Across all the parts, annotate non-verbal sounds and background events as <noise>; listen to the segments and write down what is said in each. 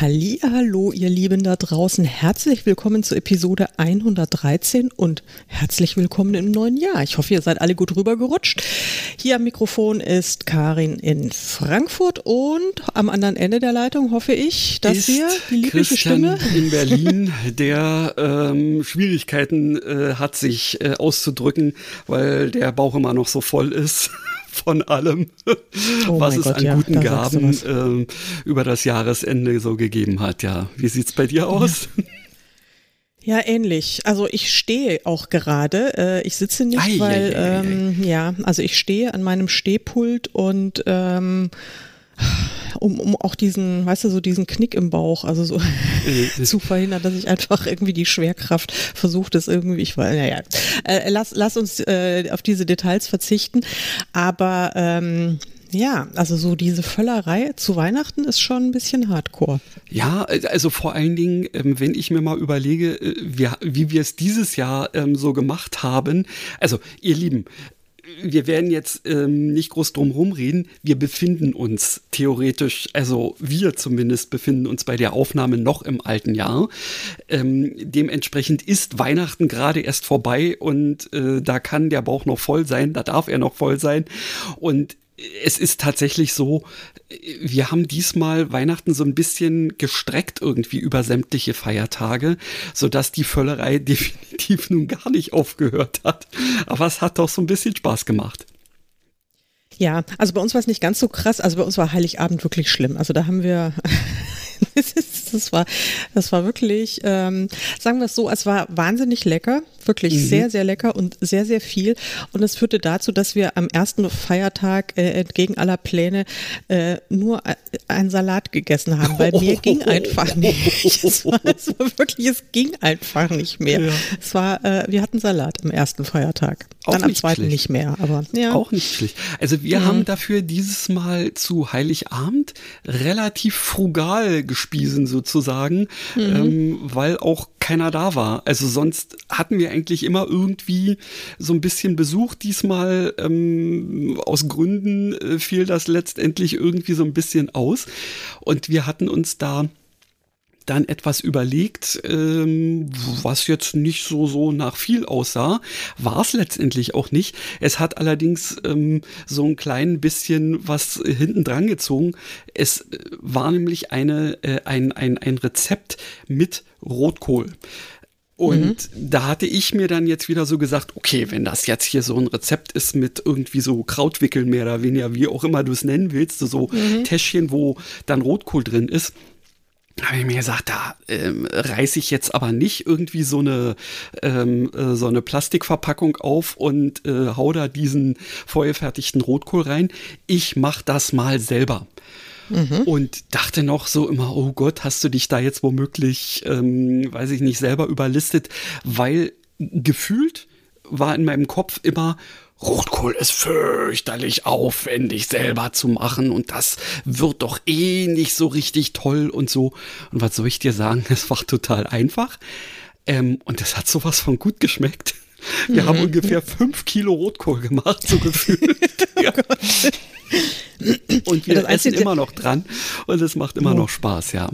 Hallo, ihr Lieben da draußen. Herzlich willkommen zu Episode 113 und herzlich willkommen im neuen Jahr. Ich hoffe, ihr seid alle gut rübergerutscht. Hier am Mikrofon ist Karin in Frankfurt und am anderen Ende der Leitung hoffe ich, dass ist wir die liebliche Christian Stimme in Berlin, <laughs> der ähm, Schwierigkeiten äh, hat, sich äh, auszudrücken, weil der Bauch immer noch so voll ist von allem, Oh was es Gott, an ja, guten Gaben ähm, über das Jahresende so gegeben hat. Ja, wie sieht's bei dir aus? Ja, ähnlich. Also ich stehe auch gerade. Äh, ich sitze nicht, Ei, weil ei, ei, ei. ähm, ja, also ich stehe an meinem Stehpult und ähm, um, um auch diesen, weißt du, so diesen Knick im Bauch, also so Äh, <laughs> zu verhindern, dass ich einfach irgendwie die Schwerkraft versucht es irgendwie, ich weiß, naja, äh, lass, lass uns äh, auf diese Details verzichten. Aber ähm, ja, also so diese Völlerei zu Weihnachten ist schon ein bisschen hardcore. Ja, also vor allen Dingen, ähm, wenn ich mir mal überlege, äh, wie wir es dieses Jahr ähm, so gemacht haben. Also, ihr Lieben, wir werden jetzt ähm, nicht groß drum rumreden. Wir befinden uns theoretisch, also wir zumindest befinden uns bei der Aufnahme noch im alten Jahr. Ähm, dementsprechend ist Weihnachten gerade erst vorbei und äh, da kann der Bauch noch voll sein, da darf er noch voll sein. Und es ist tatsächlich so, wir haben diesmal Weihnachten so ein bisschen gestreckt irgendwie über sämtliche Feiertage, sodass die Völlerei <laughs> definitiv nun gar nicht aufgehört hat. Aber es hat doch so ein bisschen Spaß gemacht. Ja, also bei uns war es nicht ganz so krass. Also bei uns war Heiligabend wirklich schlimm. Also da haben wir, <laughs> das, war, das war wirklich, ähm, sagen wir es so, es war wahnsinnig lecker, wirklich sehr, sehr lecker und sehr, sehr viel. Und es führte dazu, dass wir am ersten Feiertag äh, entgegen aller Pläne äh, nur äh, einen Salat gegessen haben, weil mir <laughs> ging einfach nicht. Es war, es war wirklich, es ging einfach nicht mehr. Ja. Es war, äh, wir hatten Salat am ersten Feiertag. Auch Dann am zweiten schlecht. nicht mehr, aber ja. Auch nicht schlecht. Also wir haben dafür dieses Mal zu Heiligabend relativ frugal gespiesen sozusagen, ähm, weil auch keiner da war. Also sonst hatten wir eigentlich immer irgendwie so ein bisschen Besuch. Diesmal ähm, aus Gründen äh, fiel das letztendlich irgendwie so ein bisschen aus. Und wir hatten uns da dann etwas überlegt, ähm, was jetzt nicht so so nach viel aussah, war es letztendlich auch nicht. Es hat allerdings ähm, so ein klein bisschen was hinten dran gezogen. Es äh, war nämlich eine äh, ein, ein ein Rezept mit Rotkohl. Und da hatte ich mir dann jetzt wieder so gesagt, okay, wenn das jetzt hier so ein Rezept ist mit irgendwie so Krautwickeln mehr oder weniger, wie auch immer du es nennen willst, so Täschchen, wo dann Rotkohl drin ist, habe ich mir gesagt, da ähm, reiße ich jetzt aber nicht irgendwie so eine ähm, äh, so eine Plastikverpackung auf und äh, hau da diesen vorgefertigten Rotkohl rein. Ich mach das mal selber. Und dachte noch so immer, oh Gott, hast du dich da jetzt womöglich, ähm, weiß ich nicht, selber überlistet, weil gefühlt war in meinem Kopf immer, Rotkohl ist fürchterlich aufwendig selber zu machen und das wird doch eh nicht so richtig toll und so. Und was soll ich dir sagen? <laughs> Es war total einfach. Ähm, und das hat sowas von gut geschmeckt. Wir haben ungefähr fünf Kilo Rotkohl gemacht, so gefühlt. <laughs> ja. Und wir Das essen immer noch dran und es macht immer noch Spaß, ja.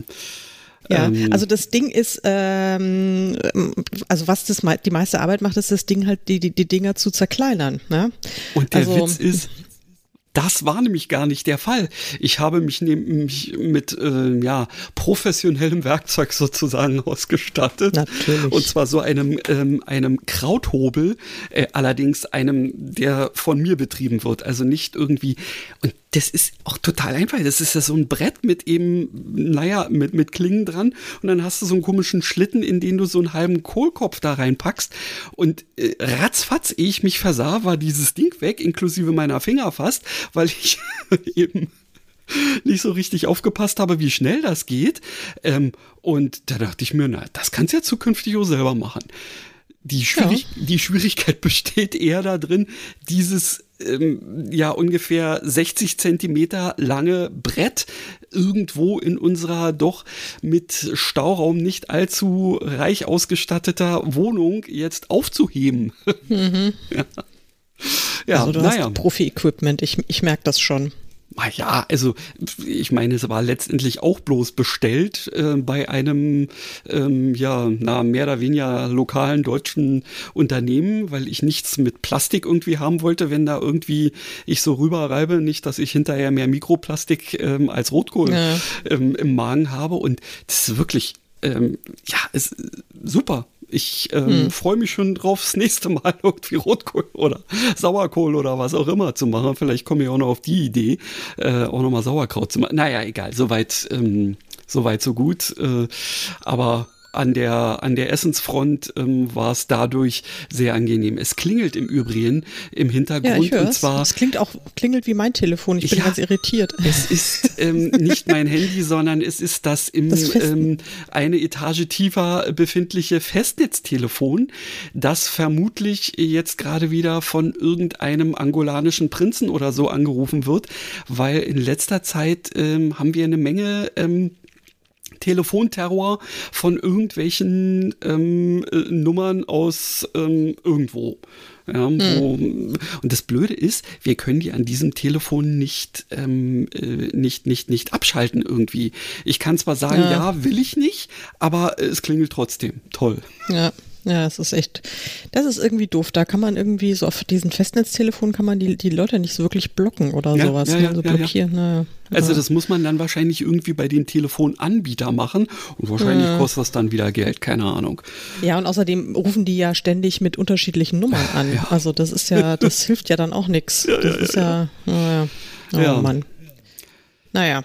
Ja, Ähm, also das Ding ist, ähm, also was das die meiste Arbeit macht, ist das Ding halt, die, die, die Dinger zu zerkleinern. Ne? Und der also, Witz ist, das war nämlich gar nicht der Fall. Ich habe mich nämlich mit äh, ja, professionellem Werkzeug sozusagen ausgestattet. Natürlich. Und zwar so einem, ähm, einem Krauthobel, äh, allerdings einem, der von mir betrieben wird. Also nicht irgendwie. Und das ist auch total einfach. Das ist ja so ein Brett mit eben, naja, mit, mit Klingen dran. Und dann hast du so einen komischen Schlitten, in den du so einen halben Kohlkopf da reinpackst. Und äh, ratzfatz, ehe ich mich versah, war dieses Ding weg, inklusive meiner Finger fast, weil ich <laughs> eben nicht so richtig aufgepasst habe, wie schnell das geht. Ähm, und da dachte ich mir, na, das kannst du ja zukünftig auch selber machen. Die, Schwierig ja. die Schwierigkeit <laughs> besteht eher darin, dieses ähm, ja ungefähr 60 Zentimeter lange Brett irgendwo in unserer doch mit Stauraum nicht allzu reich ausgestatteter Wohnung jetzt aufzuheben. <laughs> Mhm. ja. Ja, also du naja. hast Profi-Equipment, ich, ich merke das schon. Ja, also ich meine, es war letztendlich auch bloß bestellt äh, bei einem ähm, ja, na, mehr oder weniger lokalen deutschen Unternehmen, weil ich nichts mit Plastik irgendwie haben wollte, wenn da irgendwie ich so rüberreibe, nicht, dass ich hinterher mehr Mikroplastik ähm, als Rotkohl ja. ähm, im Magen habe. Und das ist wirklich, ähm, ja, ist super. Ich ähm, hm. freue mich schon drauf, das nächste Mal <laughs> irgendwie Rotkohl oder Sauerkohl oder was auch immer zu machen. Vielleicht komme ich auch noch auf die Idee, äh, auch nochmal Sauerkraut zu machen. Naja, egal, soweit, ähm, soweit so gut. Äh, aber an der, an der Essensfront ähm, war es dadurch sehr angenehm. Es klingelt im Übrigen im Hintergrund ja, und zwar. Es klingt auch, klingelt wie mein Telefon. Ich bin ja, ganz irritiert. Es ist ähm, nicht mein Handy, sondern es ist das im das ähm, eine Etage tiefer befindliche Festnetztelefon, das vermutlich jetzt gerade wieder von irgendeinem angolanischen Prinzen oder so angerufen wird, weil in letzter Zeit ähm, haben wir eine Menge ähm, Telefonterror von irgendwelchen ähm, äh, Nummern aus ähm, irgendwo. Ja, wo, hm. Und das Blöde ist, wir können die an diesem Telefon nicht, ähm, äh, nicht, nicht, nicht abschalten irgendwie. Ich kann zwar sagen, ja. ja, will ich nicht, aber es klingelt trotzdem. Toll. Ja. Ja, es ist echt, das ist irgendwie doof. Da kann man irgendwie so auf diesen Festnetztelefon kann man die, die Leute nicht so wirklich blocken oder ja, sowas, ja, ne? ja, so blockieren. Naja, also das muss man dann wahrscheinlich irgendwie bei dem Telefonanbieter machen und wahrscheinlich kostet das dann wieder Geld, keine Ahnung. Ja, und außerdem rufen die ja ständig mit unterschiedlichen Nummern an. Also das ist ja, das <laughs> hilft ja dann auch nichts. das ist ja, naja, oh ja. Mann. Naja.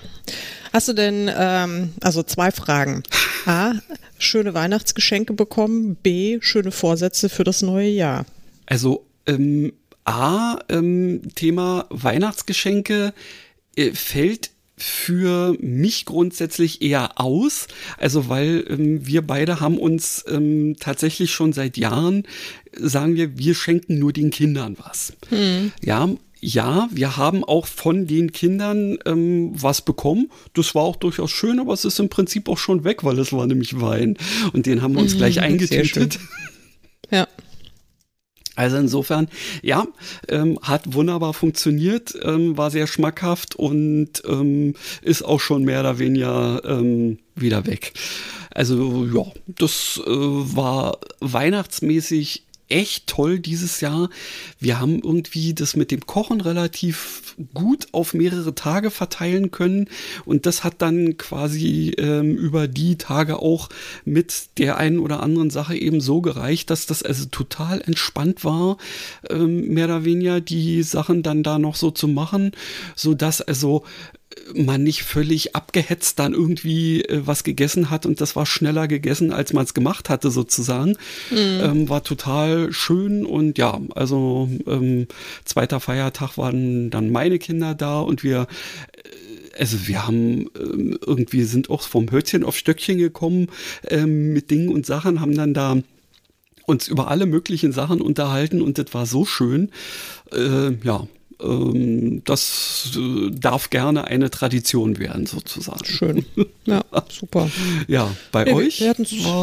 Hast du denn, ähm, also zwei Fragen. A, schöne Weihnachtsgeschenke bekommen, B, schöne Vorsätze für das neue Jahr. Also ähm, A, ähm, Thema Weihnachtsgeschenke äh, fällt für mich grundsätzlich eher aus. Also weil ähm, wir beide haben uns ähm, tatsächlich schon seit Jahren, sagen wir, wir schenken nur den Kindern was. Hm. Ja, ja, wir haben auch von den Kindern ähm, was bekommen. Das war auch durchaus schön, aber es ist im Prinzip auch schon weg, weil es war nämlich Wein. Und den haben wir uns mhm, gleich eingetütet. <laughs> Ja. Also insofern, ja, ähm, hat wunderbar funktioniert, ähm, war sehr schmackhaft und ähm, ist auch schon mehr oder weniger ähm, wieder weg. Also ja, das äh, war weihnachtsmäßig echt toll dieses Jahr. Wir haben irgendwie das mit dem Kochen relativ gut auf mehrere Tage verteilen können und das hat dann quasi ähm, über die Tage auch mit der einen oder anderen Sache eben so gereicht, dass das also total entspannt war, ähm, mehr oder weniger die Sachen dann da noch so zu machen, so dass also man nicht völlig abgehetzt dann irgendwie äh, was gegessen hat und das war schneller gegessen, als man es gemacht hatte sozusagen. Mhm. Ähm, war total schön und ja, also ähm, zweiter Feiertag waren dann meine Kinder da und wir äh, also wir haben ähm, irgendwie sind auch vom Hölzchen auf Stöckchen gekommen ähm, mit Dingen und Sachen, haben dann da uns über alle möglichen Sachen unterhalten und das war so schön. Äh, ja, ähm, das äh, darf gerne eine Tradition werden, sozusagen. Schön. <laughs> Ja, super. Ja, bei ja, euch? Wir,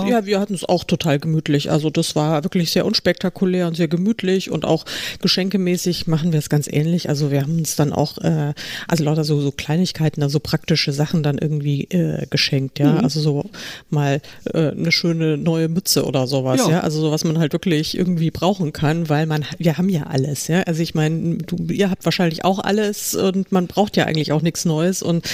ja, wir hatten es auch total gemütlich. Also das war wirklich sehr unspektakulär und sehr gemütlich und auch geschenkemäßig machen wir es ganz ähnlich. Also wir haben uns dann auch, äh, also lauter so, so Kleinigkeiten, also praktische Sachen dann irgendwie äh, geschenkt, ja. Mhm. Also so mal äh, eine schöne neue Mütze oder sowas, ja. ja. Also so was man halt wirklich irgendwie brauchen kann, weil man, wir haben ja alles, ja. Also ich meine, du, ihr ihr habt wahrscheinlich auch alles und man braucht ja eigentlich auch nichts Neues. Und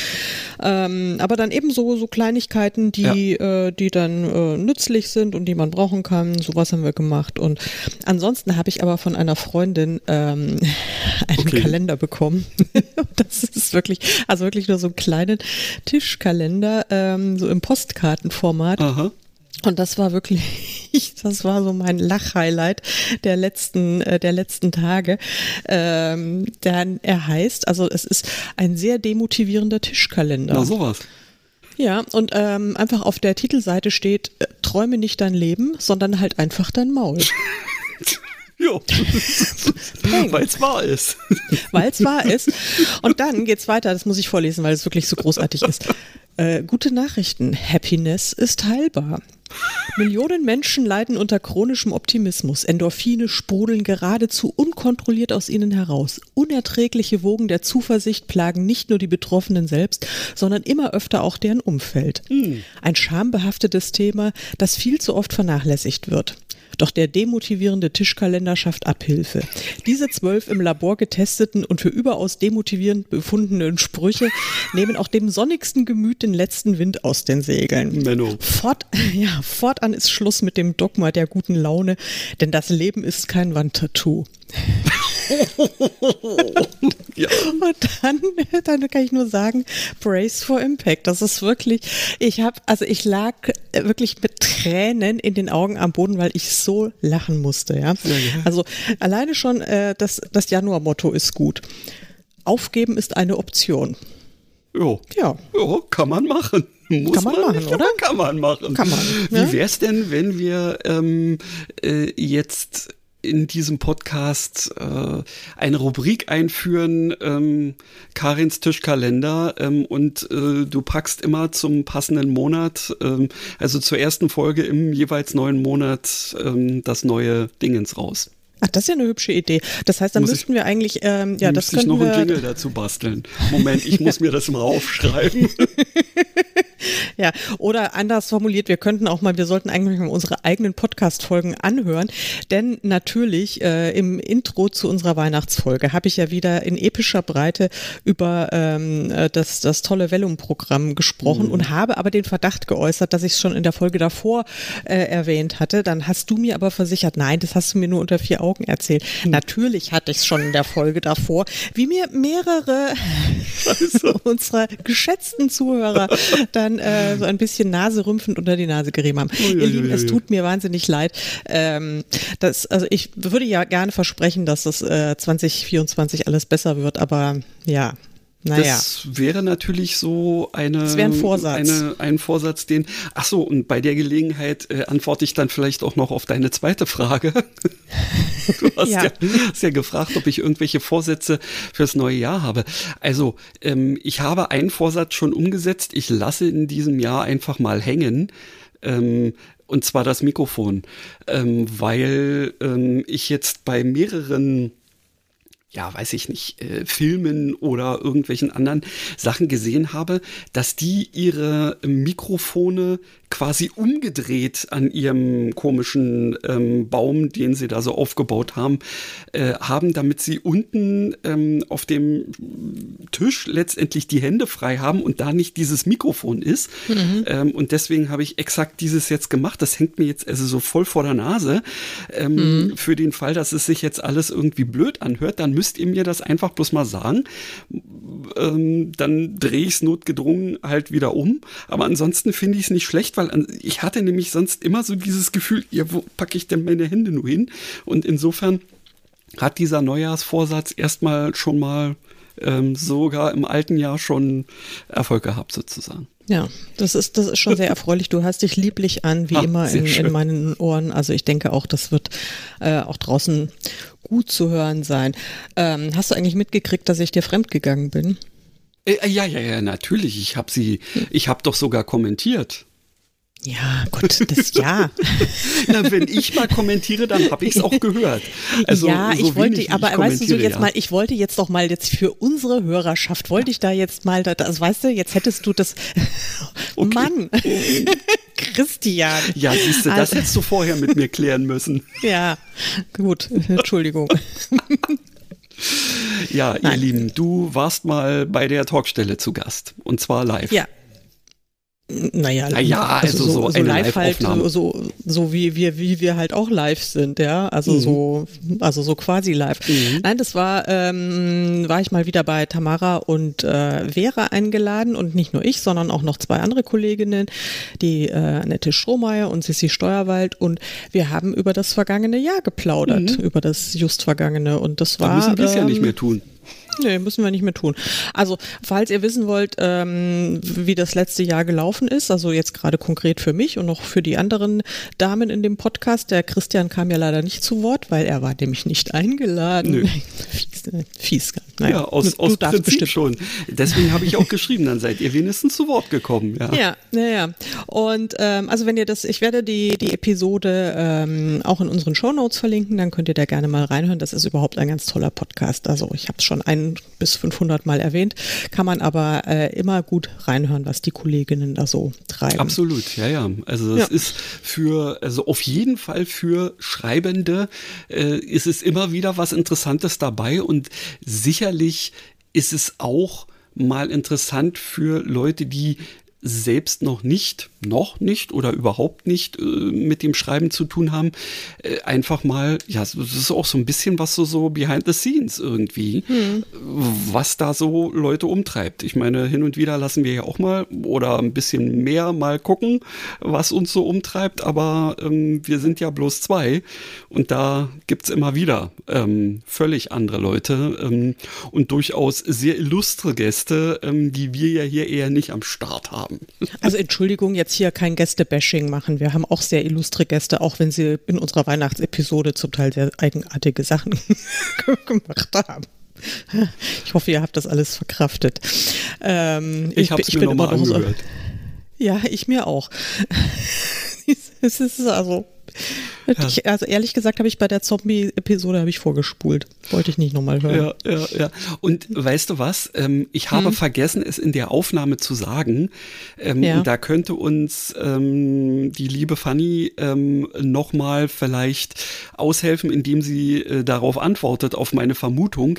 ähm, aber dann eben so, so Kleinigkeiten, die, ja. äh, die dann äh, nützlich sind und die man brauchen kann. Sowas haben wir gemacht. Und ansonsten habe ich aber von einer Freundin ähm, <laughs> einen okay. Kalender bekommen. <laughs> das ist wirklich, also wirklich nur so einen kleinen Tischkalender, ähm, so im Postkartenformat. Aha. Und das war wirklich, <laughs> das war so mein Lachhighlight der letzten, äh, der letzten Tage. Ähm, denn er heißt, also es ist ein sehr demotivierender Tischkalender. Na sowas. Ja, und ähm, einfach auf der Titelseite steht, äh, träume nicht dein Leben, sondern halt einfach dein Maul. Ja, weil es wahr ist. Weil es wahr ist. Und dann geht's weiter, das muss ich vorlesen, weil es wirklich so großartig ist. Äh, gute Nachrichten. Happiness ist heilbar. Millionen Menschen leiden unter chronischem Optimismus. Endorphine sprudeln geradezu unkontrolliert aus ihnen heraus. Unerträgliche Wogen der Zuversicht plagen nicht nur die Betroffenen selbst, sondern immer öfter auch deren Umfeld. Ein schambehaftetes Thema, das viel zu oft vernachlässigt wird. Doch der demotivierende Tischkalender schafft Abhilfe. Diese zwölf im Labor getesteten und für überaus demotivierend befundenen Sprüche nehmen auch dem sonnigsten Gemüt den letzten Wind aus den Segeln. Menno. Fort, <laughs> ja, fortan ist Schluss mit dem Dogma der guten Laune, denn das Leben ist kein Wandtattoo. <laughs> Ja. Und dann, dann kann ich nur sagen, Brace for Impact. Das ist wirklich, ich habe, also ich lag wirklich mit Tränen in den Augen am Boden, weil ich so lachen musste. Ja, also alleine schon äh, das, das Januar-Motto ist gut. Aufgeben ist eine Option. Jo. Ja. Ja, kann man machen. Muss Kann man machen, nicht, oder? Kann man machen. Kann man, Wie ja. wär's denn, wenn wir ähm, äh, jetzt in diesem Podcast äh, eine Rubrik einführen, ähm, Karins Tischkalender, ähm, und äh, du packst immer zum passenden Monat, ähm, also zur ersten Folge im jeweils neuen Monat, ähm, das neue Dingens raus. Ach, das ist ja eine hübsche Idee. Das heißt, dann Muss ich- müssten wir eigentlich, ähm, ja, das Müsste ich noch einen Jingle dazu basteln. Moment, ich <laughs> muss mir das mal aufschreiben. <laughs> <laughs> Ja, oder anders formuliert, wir könnten auch mal, wir sollten eigentlich mal unsere eigenen Podcast-Folgen anhören, denn natürlich äh, im Intro zu unserer Weihnachtsfolge habe ich ja wieder in epischer Breite über ähm, äh, das, das tolle Vellum-Programm gesprochen und habe aber den Verdacht geäußert, dass ich es schon in der Folge davor äh, erwähnt hatte. Dann hast du mir aber versichert, nein, das hast du mir nur unter vier Augen erzählt. Natürlich hatte ich es schon in der Folge davor, wie mir mehrere <laughs> <laughs> unserer geschätzten Zuhörer dann äh, so ein bisschen naserümpfend unter die Nase gerieben haben. Ui, Ihr Lieben, es tut mir wahnsinnig leid. Ähm, das, also ich würde ja gerne versprechen, dass das äh, 2024 alles besser wird, aber ja, naja. Das wäre natürlich so eine, Das wäre ein Vorsatz. Eine, ein Vorsatz, den. Ach so, und bei der Gelegenheit äh, antworte ich dann vielleicht auch noch auf deine zweite Frage. <laughs> Du hast ja. Ja. hast ja gefragt, ob ich irgendwelche Vorsätze fürs neue Jahr habe. Also, ähm, ich habe einen Vorsatz schon umgesetzt. Ich lasse in diesem Jahr einfach mal hängen. Ähm, und zwar das Mikrofon, ähm, weil ähm, ich jetzt bei mehreren ja, weiß ich nicht, äh, Filmen oder irgendwelchen anderen Sachen gesehen habe, dass die ihre Mikrofone quasi umgedreht an ihrem komischen ähm, Baum, den sie da so aufgebaut haben, äh, haben, damit sie unten ähm, auf dem Tisch letztendlich die Hände frei haben und da nicht dieses Mikrofon ist. Ähm, und deswegen habe ich exakt dieses jetzt gemacht. Das hängt mir jetzt also so voll vor der Nase. Ähm, Für den Fall, dass es sich jetzt alles irgendwie blöd anhört, dann müsst ihr mir das einfach bloß mal sagen. Ähm, dann drehe ich es notgedrungen halt wieder um. Aber ansonsten finde ich es nicht schlecht, weil an- ich hatte nämlich sonst immer so dieses Gefühl, ja, wo packe ich denn meine Hände nur hin? Und insofern hat dieser Neujahrsvorsatz erstmal schon mal ähm, sogar im alten Jahr schon Erfolg gehabt, sozusagen. Ja, das ist, das ist schon sehr erfreulich. Du hast dich lieblich an, wie Ah, immer in, in meinen Ohren. Also ich denke auch, das wird äh, auch draußen gut zu hören sein. Ähm, hast du eigentlich mitgekriegt, dass ich dir fremdgegangen bin? Äh, ja, ja, ja, natürlich. Ich habe sie, ich habe doch sogar kommentiert. Ja, gut, das ja. <laughs> Na, wenn ich mal kommentiere, dann habe ich es auch gehört. Also, ja, so ich wollte, wie aber ich weißt du so jetzt ja. mal, ich wollte jetzt doch mal jetzt für unsere Hörerschaft, wollte ich da jetzt mal, das, also weißt du, jetzt hättest du das, <laughs> Okay. Mann, Christian. Ja, siehst du, das Also- hättest du vorher mit mir klären müssen. <laughs> Ja, gut, Entschuldigung. Ja, ihr Nein. Lieben, du warst mal bei der Talkstelle zu Gast. Und zwar live. Ja. Naja, Naja, also so eine live halt, so, so wie wir, wie wir halt auch live sind, ja. Also so, also so quasi live. Mhm. Nein, das war, ähm, war ich mal wieder bei Tamara und äh, Vera eingeladen und nicht nur ich, sondern auch noch zwei andere Kolleginnen, die äh, Annette Strohmeier und Sissi Steuerwald und wir haben über das vergangene Jahr geplaudert, über das just vergangene und das Mhm. Da war. müssen wir es ja nicht ähm, mehr tun. Nee, müssen wir nicht mehr tun. Also, falls ihr wissen wollt, ähm, wie das letzte Jahr gelaufen ist, also jetzt gerade konkret für mich und noch für die anderen Damen in dem Podcast, der Christian kam ja leider nicht zu Wort, weil er war nämlich nicht eingeladen. Nö. <laughs> fies, ne? fies. Naja, ja, aus, du, aus du Prinzip bestimmt. schon. Deswegen habe ich auch geschrieben, dann seid ihr wenigstens zu Wort gekommen. Ja, ja, ja. ja. Und ähm, also wenn ihr das, ich werde die, die Episode ähm, auch in unseren Shownotes verlinken, dann könnt ihr da gerne mal reinhören. Das ist überhaupt ein ganz toller Podcast. Also ich habe es schon bis 500 Mal erwähnt, kann man aber äh, immer gut reinhören, was die Kolleginnen da so treiben. Absolut, ja, ja. Also das ja. ist für, also auf jeden Fall für Schreibende äh, ist es immer wieder was Interessantes dabei und sicherlich ist es auch mal interessant für Leute, die selbst noch nicht, noch nicht oder überhaupt nicht äh, mit dem Schreiben zu tun haben, äh, einfach mal, ja, das ist auch so ein bisschen was so, so behind the scenes irgendwie, hm. was da so Leute umtreibt. Ich meine, hin und wieder lassen wir ja auch mal oder ein bisschen mehr mal gucken, was uns so umtreibt, aber ähm, wir sind ja bloß zwei und da gibt's immer wieder ähm, völlig andere Leute ähm, und durchaus sehr illustre Gäste, ähm, die wir ja hier eher nicht am Start haben. Also Entschuldigung, jetzt hier kein Gäste-Bashing machen. Wir haben auch sehr illustre Gäste, auch wenn sie in unserer Weihnachtsepisode zum Teil sehr eigenartige Sachen <laughs> gemacht haben. Ich hoffe, ihr habt das alles verkraftet. Ähm, ich, ich habe es mir nochmal angehört. So, ja, ich mir auch. <laughs> es ist also. Ich, also ehrlich gesagt habe ich bei der Zombie-Episode habe ich vorgespult. Wollte ich nicht nochmal hören. Ja, ja, ja. Und weißt du was? Ähm, ich habe hm. vergessen, es in der Aufnahme zu sagen. Ähm, ja. Da könnte uns ähm, die liebe Fanny ähm, nochmal vielleicht aushelfen, indem sie äh, darauf antwortet, auf meine Vermutung.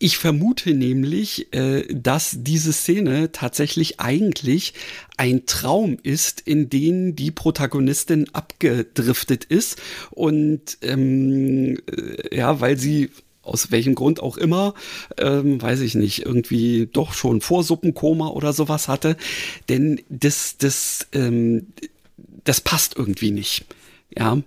Ich vermute nämlich, äh, dass diese Szene tatsächlich eigentlich ein Traum ist, in den die Protagonistin abgedriftet ist und ähm, äh, ja, weil sie aus welchem Grund auch immer, ähm, weiß ich nicht, irgendwie doch schon Vorsuppenkoma oder sowas hatte. Denn das, das, ähm, das passt irgendwie nicht. Ja,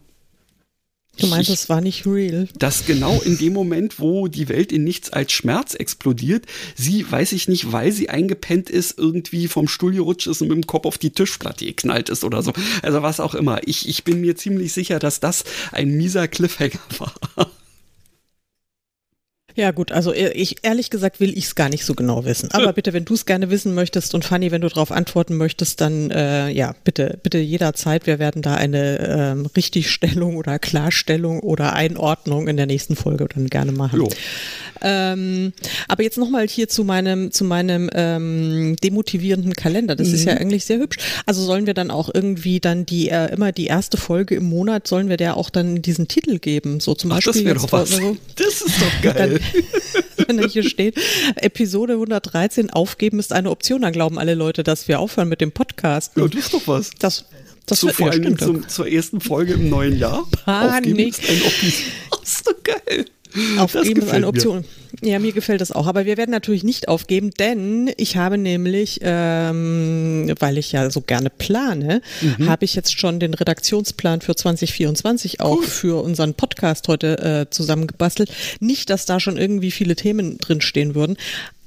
Du meinst, es war nicht real? Dass genau in dem Moment, wo die Welt in nichts als Schmerz explodiert, sie, weiß ich nicht, weil sie eingepennt ist, irgendwie vom Stuhl gerutscht ist und mit dem Kopf auf die Tischplatte geknallt ist oder so. Also was auch immer. Ich, ich bin mir ziemlich sicher, dass das ein mieser Cliffhanger <laughs> war. Ja gut, also äh, ich ehrlich gesagt will ich es gar nicht so genau wissen. Aber bitte, wenn du es gerne wissen möchtest und Fanny, wenn du darauf antworten möchtest, dann äh, ja bitte, bitte jederzeit. Wir werden da eine ähm, Richtigstellung oder Klarstellung oder Einordnung in der nächsten Folge dann gerne machen. Ähm, aber jetzt nochmal hier zu meinem zu meinem ähm, demotivierenden Kalender. Das mhm. ist ja mhm. eigentlich sehr hübsch. Also sollen wir dann auch irgendwie dann die äh, immer die erste Folge im Monat sollen wir der auch dann diesen Titel geben? So zum Ach, Beispiel. Das wäre doch was. So, das ist doch <laughs> geil. <laughs> wenn da hier steht, Episode 113, aufgeben ist eine Option, dann glauben alle Leute, dass wir aufhören mit dem Podcast. Ja, das ist doch was. Das, das so wird, vor ja, allem zum, zur ersten Folge im neuen Jahr. Panik. Aufgeben ist eine Option. <laughs> Das ist doch geil. Aufgeben ist eine Option. Mir. Ja, mir gefällt das auch. Aber wir werden natürlich nicht aufgeben, denn ich habe nämlich, ähm, weil ich ja so gerne plane, mhm. habe ich jetzt schon den Redaktionsplan für 2024 auch cool. für unseren Podcast heute äh, zusammengebastelt. Nicht, dass da schon irgendwie viele Themen drin stehen würden,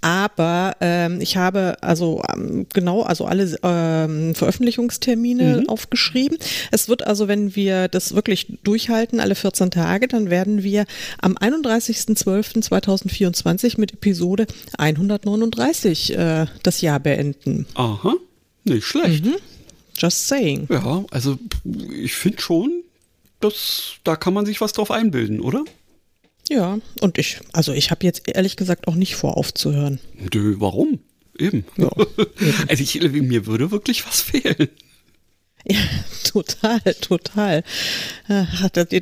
aber ähm, ich habe also ähm, genau, also alle ähm, Veröffentlichungstermine mhm. aufgeschrieben. Es wird also, wenn wir das wirklich durchhalten, alle 14 Tage, dann werden wir am 31.12.2024 mit Episode 139 äh, das Jahr beenden. Aha, nicht schlecht. Mhm. Just saying. Ja, also ich finde schon, dass da kann man sich was drauf einbilden, oder? Ja, und ich, also ich habe jetzt ehrlich gesagt auch nicht vor, aufzuhören. Dö, warum? Eben. Ja, eben. <laughs> Also ich, mir würde wirklich was fehlen. Ja, <laughs> total, total.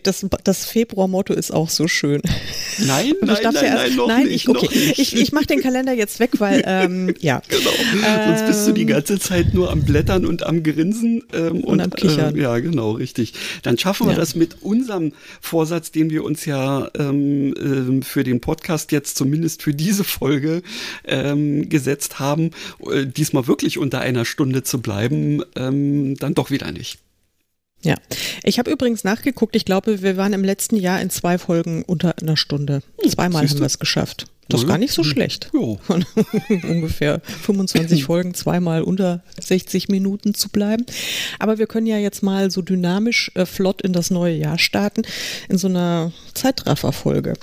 Das, das Februar-Motto ist auch so schön. Nein, <laughs> nein, nein, ja erst, nein, noch nein, ich, okay. Nicht. Ich, ich mache den Kalender jetzt weg, weil, <laughs> ähm, ja. Genau, ähm, sonst bist du die ganze Zeit nur am Blättern und am Grinsen. Ähm, und, und, am Kichern. Äh, ja, genau, richtig. Dann schaffen wir ja. das mit unserem Vorsatz, den wir uns ja ähm, äh, für den Podcast jetzt zumindest für diese Folge ähm, gesetzt haben, äh, diesmal wirklich unter einer Stunde zu bleiben, ähm, dann doch wieder nicht. Ja, ich habe übrigens nachgeguckt. Ich glaube, wir waren im letzten Jahr in zwei Folgen unter einer Stunde. Hm, Zweimal haben wir es geschafft. Das ist gar nicht so schlecht. Jo. <laughs> Ungefähr 25 Folgen zweimal unter 60 Minuten zu bleiben. Aber wir können ja jetzt mal so dynamisch äh, flott in das neue Jahr starten, in so einer Zeitrafferfolge.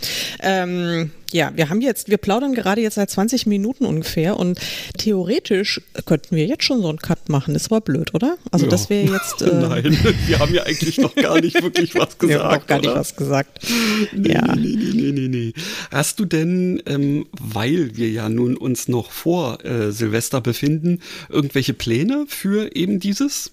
Ähm, ja, wir haben jetzt, wir plaudern gerade jetzt seit 20 Minuten ungefähr und theoretisch könnten wir jetzt schon so einen Cut machen. Das war blöd, oder? Also Ja. das wäre jetzt. Äh, <laughs> Nein, wir haben ja eigentlich noch gar nicht <laughs> wirklich was gesagt. wir haben auch gar nicht oder? was gesagt. Nee, ja. nee, nee, nee, nee, nee. Hast du denn, ähm, weil wir ja nun uns noch vor äh, Silvester befinden, irgendwelche Pläne für eben dieses?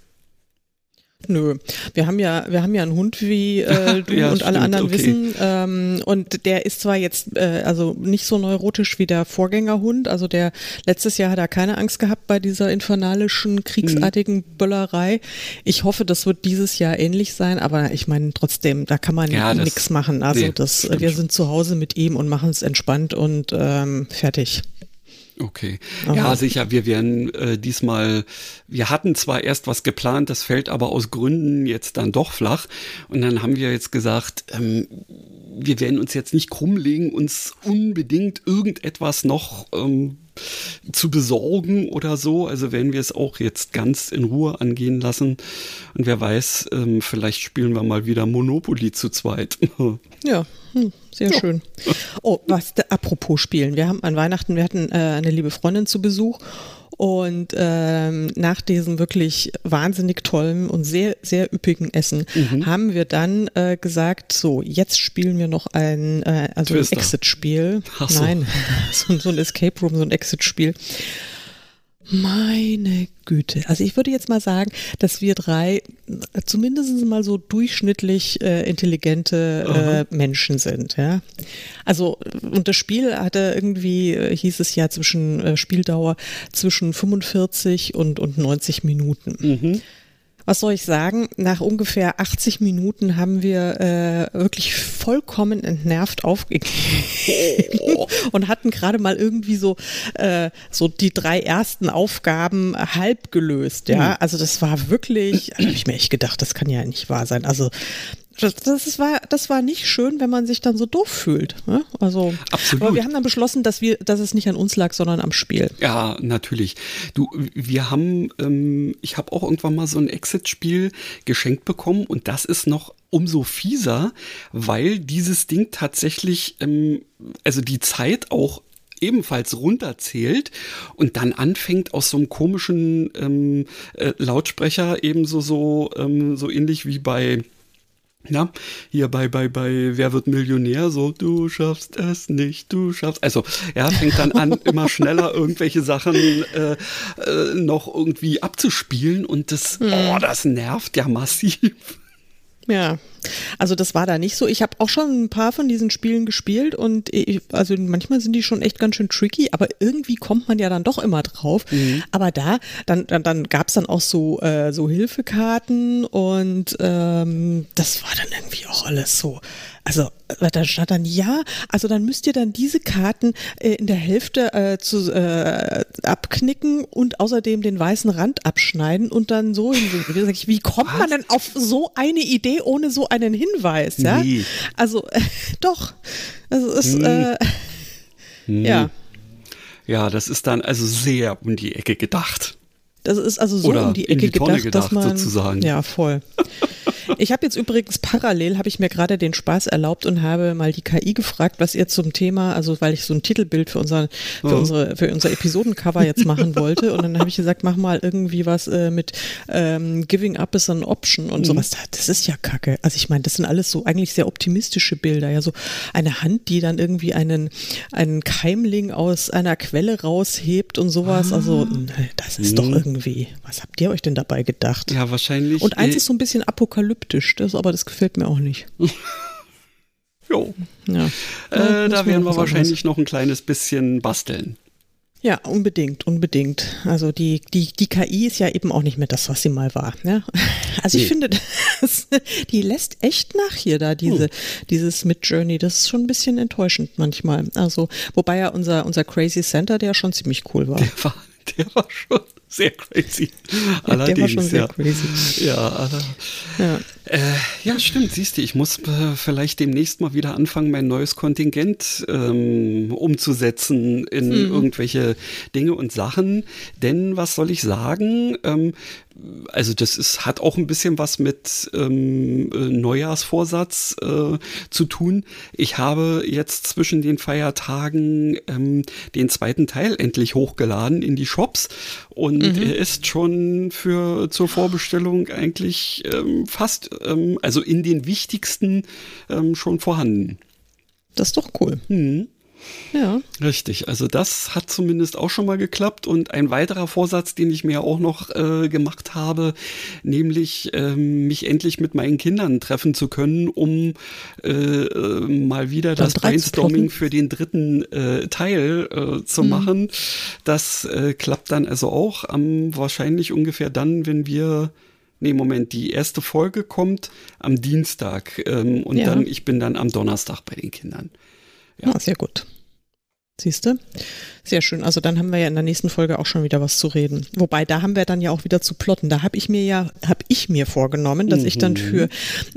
Nö, wir haben ja, wir haben ja einen Hund, wie äh, <laughs> du Ja, und alle stimmt, anderen okay. wissen. Ähm, und der ist zwar jetzt äh, also nicht so neurotisch wie der Vorgängerhund. Also der letztes Jahr hat er keine Angst gehabt bei dieser infernalischen kriegsartigen Mhm. Böllerei. Ich hoffe, das wird dieses Jahr ähnlich sein. Aber ich meine trotzdem, da kann man Ja, nichts machen. Also nee, das, wir sind zu Hause mit ihm und machen es entspannt und ähm, fertig. Okay. Aber- Ja, sicher, wir werden äh, diesmal, wir hatten zwar erst was geplant, das fällt aber aus Gründen jetzt dann doch flach. Und dann haben wir jetzt gesagt, ähm, wir werden uns jetzt nicht krummlegen, uns unbedingt irgendetwas noch ähm, zu besorgen oder so. Also werden wir es auch jetzt ganz in Ruhe angehen lassen. Und wer weiß, ähm, vielleicht spielen wir mal wieder Monopoly zu zweit. <laughs> Ja, hm, sehr schön. Oh, was, da- apropos Spielen. Wir haben an Weihnachten, wir hatten äh, eine liebe Freundin zu Besuch und ähm, nach diesem wirklich wahnsinnig tollen und sehr, sehr üppigen Essen haben wir dann äh, gesagt, so, jetzt spielen wir noch ein, äh, also ein. Exit-Spiel. So. Nein, <laughs> so, so ein Escape Room, so ein Exit-Spiel. Meine Güte. Also ich würde jetzt mal sagen, dass wir drei zumindest mal so durchschnittlich äh, intelligente äh, Menschen sind. Ja? Also und das Spiel hatte irgendwie, äh, hieß es ja zwischen äh, Spieldauer zwischen 45 und, und 90 Minuten. Was soll ich sagen? Nach ungefähr 80 Minuten haben wir äh, wirklich vollkommen entnervt aufgegeben <laughs> und hatten gerade mal irgendwie so äh, so die drei ersten Aufgaben halb gelöst. Ja, also das war wirklich, habe ich mir echt gedacht, das kann ja nicht wahr sein. Also das, das war das war nicht schön, wenn man sich dann so doof fühlt. Ne? Also Absolut. aber wir haben dann beschlossen, dass wir, dass es nicht an uns lag, sondern am Spiel. Ja, natürlich. Du, wir haben, ähm, ich habe auch irgendwann mal so ein Exit-Spiel geschenkt bekommen und das ist noch umso fieser, weil dieses Ding tatsächlich, ähm, also die Zeit auch ebenfalls runterzählt und dann anfängt aus so einem komischen ähm, äh, Lautsprecher ebenso so ähm, so ähnlich wie bei ja, hier bei, bei, bei Wer wird Millionär, so, du schaffst es nicht, du schaffst, also, ja, fängt dann an, <laughs> immer schneller irgendwelche Sachen äh, äh, noch irgendwie abzuspielen und das, oh, das nervt ja massiv. Ja, also das war da nicht so. Ich habe auch schon ein paar von diesen Spielen gespielt und ich, also manchmal sind die schon echt ganz schön tricky, aber irgendwie kommt man ja dann doch immer drauf. Aber da, dann, dann, dann gab es dann auch so, äh, so Hilfekarten und ähm, das war dann irgendwie auch alles so. Also äh, da stand dann, ja, also dann müsst ihr dann diese Karten äh, in der Hälfte äh, zu, äh, abknicken und außerdem den weißen Rand abschneiden und dann so hin. Wie, kommt man denn auf so eine Idee ohne so einen Hinweis? Ja? Nee. Also <laughs> doch. Also es ist, äh, ja. Ja, das ist dann also sehr um die Ecke gedacht. Das ist also so Oder um die in Ecke die Tonne gedacht, dass gedacht, man sozusagen. ja voll. Ich habe jetzt übrigens parallel habe ich mir gerade den Spaß erlaubt und habe mal die KI gefragt, was ihr zum Thema, also weil ich so ein Titelbild für unser für Oh. unsere für unser Episodencover jetzt machen wollte und dann habe ich gesagt, mach mal irgendwie was äh, mit ähm, Giving up is an option und Mhm. sowas. Das ist ja Kacke. Also ich meine, das sind alles so eigentlich sehr optimistische Bilder, ja so eine Hand, die dann irgendwie einen einen Keimling aus einer Quelle raushebt und sowas. Also Ah. ne, das ist doch Mhm. irgendwie. Was habt ihr euch denn dabei gedacht? Ja, wahrscheinlich. Und eins äh, ist so ein bisschen apokalyptisch, das, aber das gefällt mir auch nicht. <laughs> jo. Ja, Äh, da werden wir wahrscheinlich noch ein kleines bisschen basteln. Ja, unbedingt, unbedingt. Also die, die, die KI ist ja eben auch nicht mehr das, was sie mal war. Ne? <laughs> Also ich Nee. finde, <laughs> das, die lässt echt nach hier da, diese, Hm. dieses Mid-Journey. Das ist schon ein bisschen enttäuschend manchmal. Also, wobei ja unser, unser Crazy Center, der schon ziemlich cool war. Der war, der war schon sehr crazy. Ja, Allerdings, der war schon sehr ja. crazy. Ja, aller- Ja. Äh, ja, stimmt, siehst du, ich muss äh, vielleicht demnächst mal wieder anfangen, mein neues Kontingent ähm, umzusetzen in mhm. irgendwelche Dinge und Sachen. Denn was soll ich sagen? Ähm, also das ist, hat auch ein bisschen was mit ähm, äh, Neujahrsvorsatz äh, zu tun. Ich habe jetzt zwischen den Feiertagen ähm, den zweiten Teil endlich hochgeladen in die Shops und mhm. er ist schon für zur Vorbestellung eigentlich ähm, fast, ähm, also in den wichtigsten ähm, schon vorhanden. Das ist doch cool. Mhm. Ja. Richtig, also das hat zumindest auch schon mal geklappt. Und ein weiterer Vorsatz, den ich mir auch noch äh, gemacht habe, nämlich ähm, mich endlich mit meinen Kindern treffen zu können, um äh, äh mal wieder das Brainstorming für den dritten äh, Teil äh, zu mhm. machen. Das äh, klappt dann also auch am wahrscheinlich ungefähr dann, wenn wir Nee, Moment, die erste Folge kommt am Dienstag ähm, und ja. dann, ich bin dann am Donnerstag bei den Kindern. Ja, ah, sehr gut. Siehst du? Sehr schön. Also dann haben wir ja in der nächsten Folge auch schon wieder was zu reden. Wobei, da haben wir dann ja auch wieder zu plotten. Da habe ich mir ja, habe ich mir vorgenommen, dass mhm. ich dann mhm. für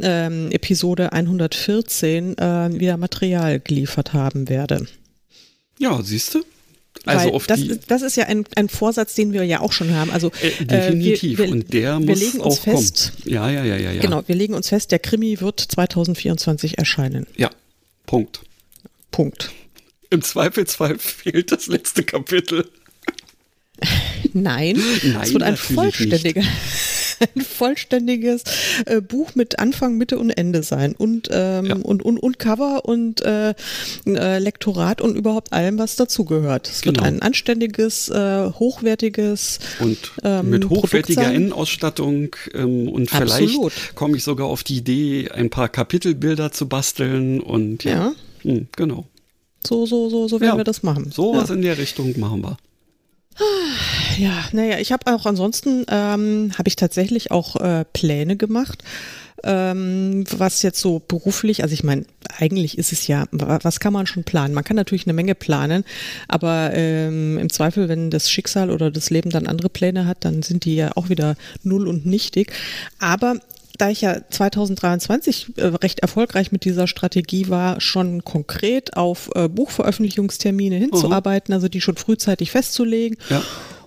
ähm, Episode 114 äh, wieder Material geliefert haben werde. Ja, siehst du? Also auf das, die, das ist ja ein, ein Vorsatz, den wir ja auch schon haben. Also äh, definitiv. Äh, wir, wir, und der wir legen uns fest. Kommen. Ja, ja, ja, ja, ja. Genau, wir legen uns fest, der Krimi wird 2024 erscheinen. Ja. Punkt. Punkt. Im Zweifelsfall fehlt das letzte Kapitel. Nein, Nein es wird ein vollständiger, <laughs> ein vollständiges äh, Buch mit Anfang, Mitte und Ende sein und ähm, ja. und, und, und Cover und äh, äh, Lektorat und überhaupt allem, was dazugehört. Es genau. wird ein anständiges, äh, hochwertiges und ähm, mit hochwertiger Innenausstattung ähm, und vielleicht komme ich sogar auf die Idee, ein paar Kapitelbilder zu basteln und ja, ja. Hm, genau. So, so, so, so werden ja, wir das machen. Sowas ja. in der Richtung machen wir. Ja, naja, ich habe auch ansonsten, ähm, habe ich tatsächlich auch äh, Pläne gemacht, ähm, was jetzt so beruflich, also ich meine, eigentlich ist es ja, was kann man schon planen? Man kann natürlich eine Menge planen, aber ähm, im Zweifel, wenn das Schicksal oder das Leben dann andere Pläne hat, dann sind die ja auch wieder null und nichtig. Aber da ich ja 2023 äh, recht erfolgreich mit dieser Strategie war, schon konkret auf äh, Buchveröffentlichungstermine hinzuarbeiten, mhm. also die schon frühzeitig festzulegen. Ja.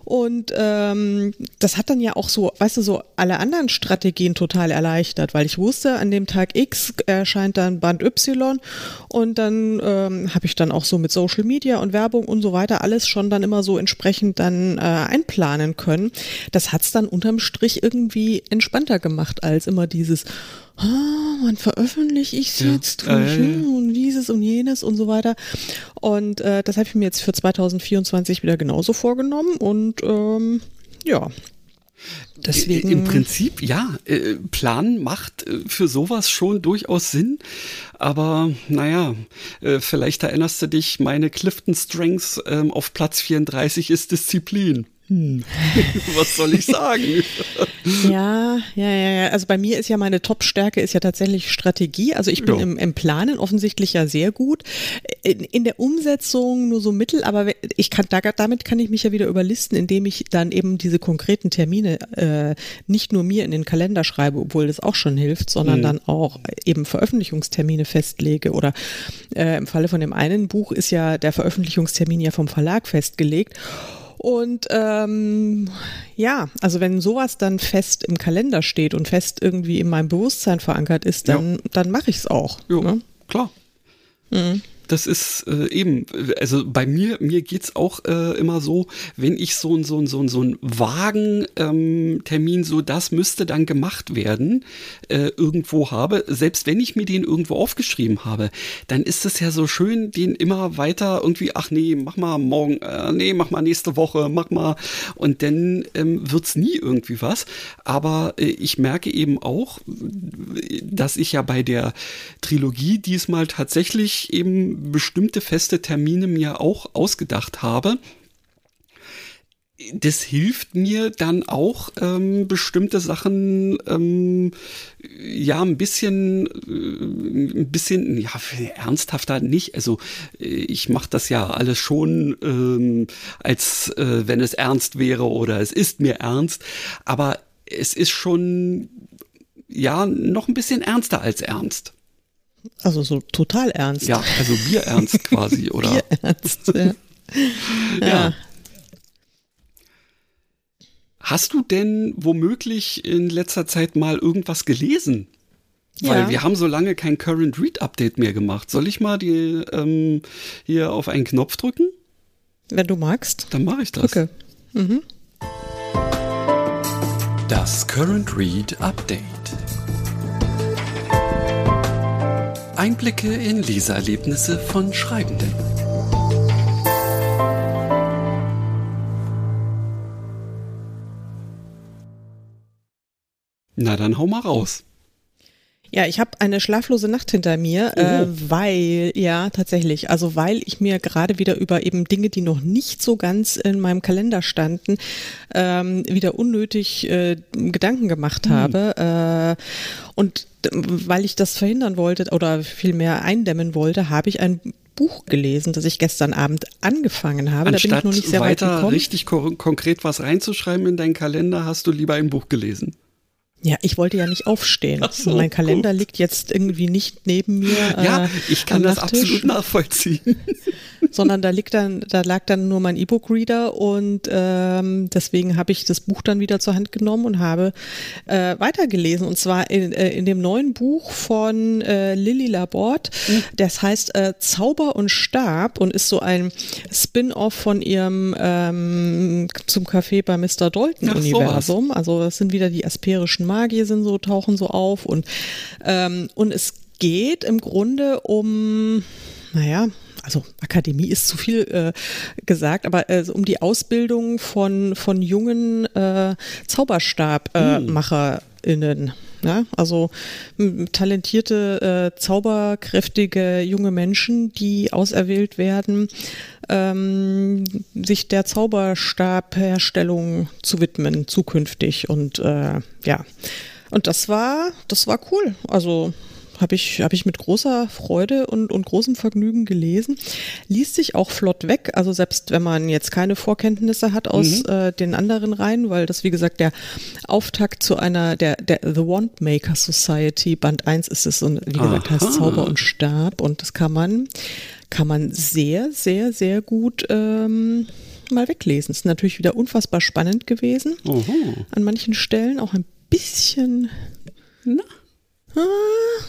Und ähm, das hat dann ja auch so, weißt du, so alle anderen Strategien total erleichtert, weil ich wusste, an dem Tag X erscheint dann Band Y und dann ähm, habe ich dann auch so mit Social Media und Werbung und so weiter alles schon dann immer so entsprechend dann äh, einplanen können. Das hat's dann unterm Strich irgendwie entspannter gemacht als immer dieses, ah, wann veröffentliche ich es ja. jetzt? Äh, und dieses und jenes und so weiter. Und äh, das habe ich mir jetzt für 2024 wieder genauso vorgenommen und ähm, ja. Deswegen. Im Prinzip, ja, äh, Plan macht äh, für sowas schon durchaus Sinn. Aber naja, äh, vielleicht erinnerst du dich, meine Clifton Strengths ähm, auf Platz 34 ist Disziplin. Hm. <laughs> Was soll ich sagen? ja, ja, ja, ja. Also bei mir ist ja meine Top-Stärke ist ja tatsächlich Strategie. Also ich bin im, im, Planen offensichtlich ja sehr gut. In, in, der Umsetzung nur so mittel, aber ich kann da, damit kann ich mich ja wieder überlisten, indem ich dann eben diese konkreten Termine äh, nicht nur mir in den Kalender schreibe, obwohl das auch schon hilft, sondern mhm. dann auch eben Veröffentlichungstermine festlege. Oder äh, im Falle von dem einen Buch ist ja der Veröffentlichungstermin ja vom Verlag festgelegt. Und ähm, ja, also wenn sowas dann fest im Kalender steht und fest irgendwie in meinem Bewusstsein verankert ist, dann, ja. dann mache ich es auch. Ja, ne? klar. Mhm das ist äh, eben, also bei mir, mir geht's auch äh, immer so, wenn ich so ein so ein so ein so ein vagen ähm, Termin, so das müsste dann gemacht werden, äh, irgendwo habe, selbst wenn ich mir den irgendwo aufgeschrieben habe, dann ist es ja so schön, den immer weiter irgendwie, ach nee, mach mal morgen, äh, nee, mach mal nächste Woche, mach mal und dann ähm, wird's nie irgendwie was. Aber äh, ich merke eben auch, dass ich ja bei der Trilogie diesmal tatsächlich eben bestimmte feste Termine mir auch ausgedacht habe. Das hilft mir dann auch, ähm, bestimmte Sachen ähm, ja ein bisschen, äh, ein bisschen, ja, ernsthafter nicht. Also äh, ich mache das ja alles schon, ähm, als äh, wenn es ernst wäre oder es ist mir ernst. Aber es ist schon ja, noch ein bisschen ernster als ernst. Also so total ernst. Ja, also bierernst <laughs> quasi, oder? Bierernst, ja. <laughs> ja. ja. Hast du denn womöglich in letzter Zeit mal irgendwas gelesen? Weil ja. wir haben so lange kein Current Read Update mehr gemacht. Soll ich mal die ähm, hier auf einen Knopf drücken? Wenn du magst. Dann mache ich das. Drücke. Mhm. Das Current Read Update. Einblicke in Leseerlebnisse von Schreibenden. Na, dann hau mal raus. Ja, ich habe eine schlaflose Nacht hinter mir, äh, weil, ja, tatsächlich, also weil ich mir gerade wieder über eben Dinge, die noch nicht so ganz in meinem Kalender standen, ähm, wieder unnötig äh, Gedanken gemacht mhm. habe. Äh, und weil ich das verhindern wollte oder vielmehr eindämmen wollte, habe ich ein Buch gelesen, das ich gestern Abend angefangen habe. Anstatt da bin ich noch nicht sehr weiter weit gekommen. richtig konkret was reinzuschreiben in deinen Kalender, hast du lieber ein Buch gelesen. Ja, ich wollte ja nicht aufstehen. So, mein Kalender gut. liegt jetzt irgendwie nicht neben mir. Ja, äh, ich kann das absolut nachvollziehen. <laughs> Sondern da liegt dann, da lag dann nur mein E-Book-Reader und ähm, deswegen habe ich das Buch dann wieder zur Hand genommen und habe äh, weitergelesen. Und zwar in, äh, in dem neuen Buch von äh, Lilly Laborde. Mhm. Das heißt äh, Zauber und Stab und ist so ein Spin-off von ihrem ähm, zum Café bei Mr. Dalton-Universum. Also das sind wieder die asperischen Magier sind so, tauchen so auf und, ähm, und es geht im Grunde um, naja, also Akademie ist zu viel äh, gesagt, aber äh, um die Ausbildung von, von jungen äh, ZauberstabmacherInnen. Äh, ja, also talentierte, äh, zauberkräftige junge Menschen, die auserwählt werden, ähm, sich der Zauberstabherstellung zu widmen zukünftig und äh, ja und das war das war cool also habe ich, hab ich mit großer Freude und, und großem Vergnügen gelesen. Liest sich auch flott weg, also selbst wenn man jetzt keine Vorkenntnisse hat aus mhm. äh, den anderen Reihen, weil das, wie gesagt, der Auftakt zu einer, der, der The Wandmaker Society, Band 1 ist es und wie gesagt Aha. heißt Zauber und Stab und das kann man, kann man sehr, sehr, sehr gut ähm, mal weglesen. Ist natürlich wieder unfassbar spannend gewesen. Oho. An manchen Stellen auch ein bisschen. Na? Ah,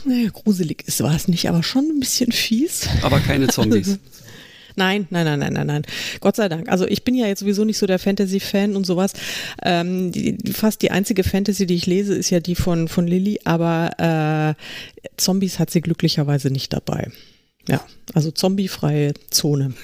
naja, gruselig ist war es nicht, aber schon ein bisschen fies. Aber keine Zombies. <laughs> Nein, nein, nein, nein, nein, nein. Gott sei Dank. Also ich bin ja jetzt sowieso nicht so der Fantasy-Fan und sowas. Ähm, die, fast die einzige Fantasy, die ich lese, ist ja die von, von Lilly, aber äh, Zombies hat sie glücklicherweise nicht dabei. Ja, also zombiefreie Zone. <laughs>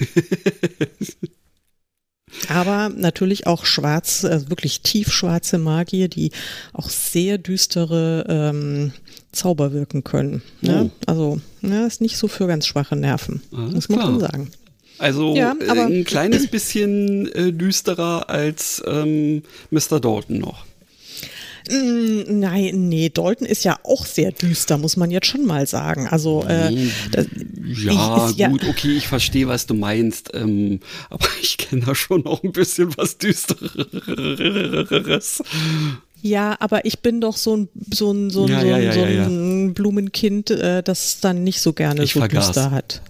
Aber natürlich auch schwarz, also wirklich tiefschwarze Magier, die auch sehr düstere ähm, Zauber wirken können. Ne? Oh. Also, ja, ist nicht so für ganz schwache Nerven. Alles das muss man sagen. Also ja, äh, ein kleines bisschen äh, düsterer als ähm, Mr. Dalton noch. Nein, nee, Dalton ist ja auch sehr düster, muss man jetzt schon mal sagen. Also äh, das, ja, ich, gut, ja, okay, ich verstehe, was du meinst, ähm, aber ich kenne da schon noch ein bisschen was düstereres. Ja, aber ich bin doch so ein so ein so ein, ja, so ein, ja, so ein Blumenkind, äh, das dann nicht so gerne ich so vergaß. düster hat.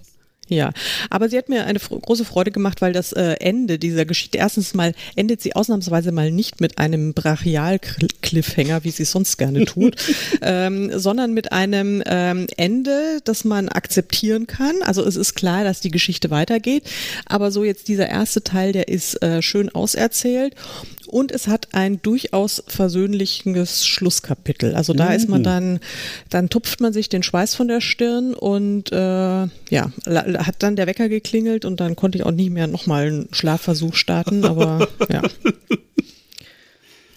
Ja, aber sie hat mir eine große Freude gemacht, weil das äh, Ende dieser Geschichte, erstens mal endet sie ausnahmsweise mal nicht mit einem Brachial-Cliffhanger, wie sie sonst gerne tut, <laughs> ähm, sondern mit einem ähm, Ende, das man akzeptieren kann. Also es ist klar, dass die Geschichte weitergeht, aber so jetzt dieser erste Teil, der ist äh, schön auserzählt und es hat ein durchaus versöhnliches Schlusskapitel. Also da mhm. ist man mhm. dann, dann tupft man sich den Schweiß von der Stirn und äh, ja, hat dann der Wecker geklingelt und dann konnte ich auch nicht mehr nochmal einen Schlafversuch starten, aber <laughs> ja.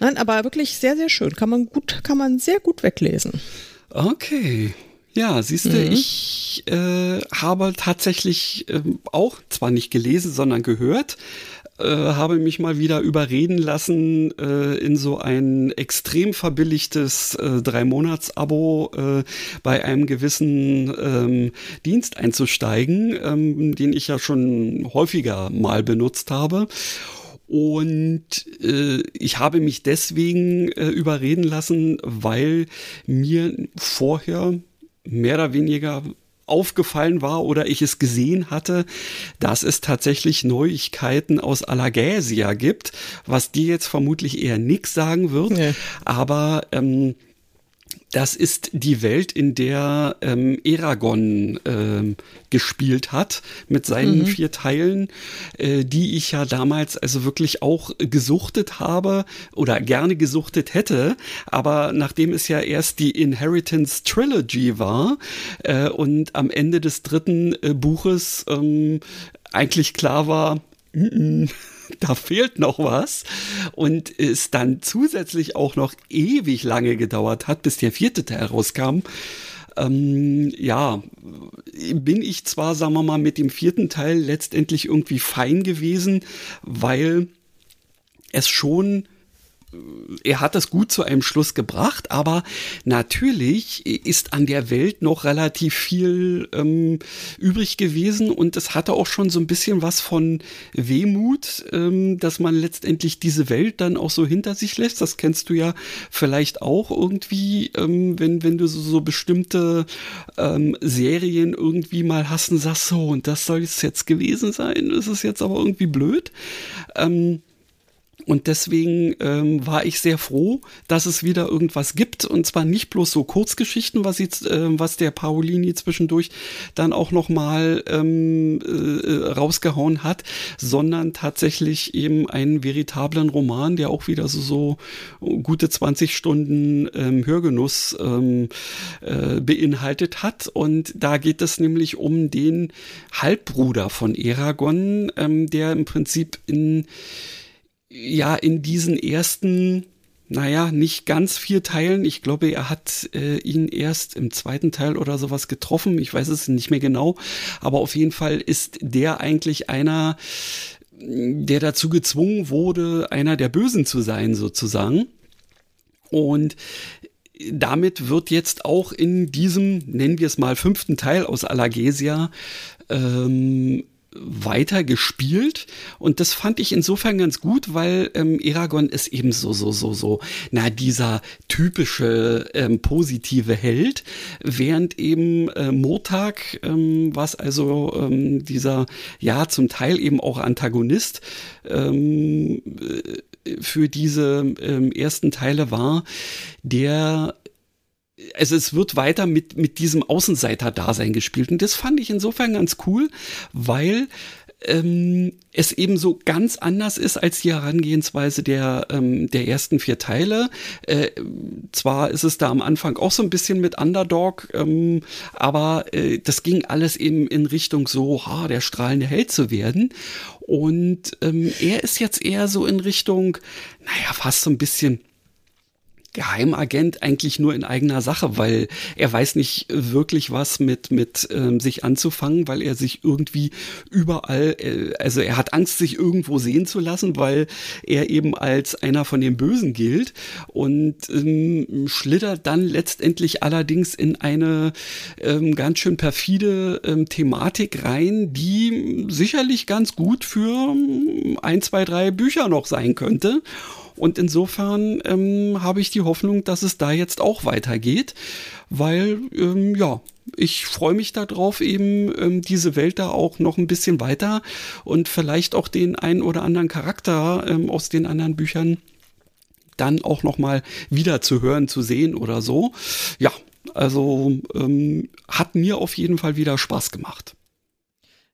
Nein, aber wirklich sehr, sehr schön. Kann man gut, kann man sehr gut weglesen. Okay. Ja, siehst du, mhm. ich äh, habe tatsächlich äh, auch zwar nicht gelesen, sondern gehört, äh, habe mich mal wieder überreden lassen, äh, in so ein extrem verbilligtes äh, Drei-Monats-Abo äh, bei einem gewissen ähm, Dienst einzusteigen, ähm, den ich ja schon häufiger mal benutzt habe. Und äh, ich habe mich deswegen äh, überreden lassen, weil mir vorher mehr oder weniger aufgefallen war oder ich es gesehen hatte, dass es tatsächlich Neuigkeiten aus Alagasia gibt, was dir jetzt vermutlich eher nix sagen wird, nee. aber ähm, das ist die Welt, in der ähm, Eragon ähm, gespielt hat mit seinen mhm. vier Teilen, äh, die ich ja damals also wirklich auch gesuchtet habe oder gerne gesuchtet hätte. Aber nachdem es ja erst die Inheritance Trilogy war äh, und am Ende des dritten äh, Buches ähm, eigentlich klar war, mm -mm, <laughs> da fehlt noch was. Und es dann zusätzlich auch noch ewig lange gedauert hat, bis der vierte Teil rauskam. Ähm, ja, bin ich zwar, sagen wir mal, mit dem vierten Teil letztendlich irgendwie fein gewesen, weil es schon er hat das gut zu einem Schluss gebracht, aber natürlich ist an der Welt noch relativ viel ähm, übrig gewesen und es hatte auch schon so ein bisschen was von Wehmut, ähm, dass man letztendlich diese Welt dann auch so hinter sich lässt. Das kennst du ja vielleicht auch irgendwie, ähm, wenn, wenn du so, so bestimmte ähm, Serien irgendwie mal hast und sagst, so, und das soll es jetzt gewesen sein, das ist jetzt aber irgendwie blöd. Ähm, und deswegen ähm, war ich sehr froh, dass es wieder irgendwas gibt. Und zwar nicht bloß so Kurzgeschichten, was, jetzt, äh, was der Paolini zwischendurch dann auch nochmal ähm, äh, rausgehauen hat, sondern tatsächlich eben einen veritablen Roman, der auch wieder so, so gute 20 Stunden ähm, Hörgenuss ähm, äh, beinhaltet hat. Und da geht es nämlich um den Halbbruder von Eragon, ähm, der im Prinzip in ja in diesen ersten naja, nicht ganz vier Teilen. Ich glaube, er hat äh, ihn erst im zweiten Teil oder sowas getroffen. Ich weiß es nicht mehr genau. Aber auf jeden Fall ist der eigentlich einer, der dazu gezwungen wurde, einer der Bösen zu sein, sozusagen. Und damit wird jetzt auch in diesem, nennen wir es mal, fünften Teil aus Alagesia ähm, weiter gespielt und das fand ich insofern ganz gut, weil ähm, Eragon ist eben so so so so na dieser typische ähm, positive Held, während eben äh, Motag, ähm, was also ähm, dieser ja zum Teil eben auch Antagonist ähm, äh, für diese ähm, ersten Teile war, der also es wird weiter mit, mit diesem Außenseiter-Dasein gespielt. Und das fand ich insofern ganz cool, weil ähm, es eben so ganz anders ist als die Herangehensweise der, ähm, der ersten vier Teile. Äh, zwar ist es da am Anfang auch so ein bisschen mit Underdog, ähm, aber äh, das ging alles eben in Richtung so, ha, der strahlende Held zu werden. Und ähm, er ist jetzt eher so in Richtung, naja, fast so ein bisschen Geheimagent eigentlich nur in eigener Sache, weil er weiß nicht wirklich was mit, mit ähm, sich anzufangen, weil er sich irgendwie überall, äh, also er hat Angst, sich irgendwo sehen zu lassen, weil er eben als einer von den Bösen gilt und ähm, schlittert dann letztendlich allerdings in eine ähm, ganz schön perfide ähm, Thematik rein, die sicherlich ganz gut für ähm, ein, zwei, drei Bücher noch sein könnte. Und insofern ähm, habe ich die Hoffnung, dass es da jetzt auch weitergeht, weil ähm, ja, ich freue mich darauf, eben ähm, diese Welt da auch noch ein bisschen weiter und vielleicht auch den einen oder anderen Charakter ähm, aus den anderen Büchern dann auch noch mal wieder zu hören, zu sehen oder so. Ja, also ähm, hat mir auf jeden Fall wieder Spaß gemacht.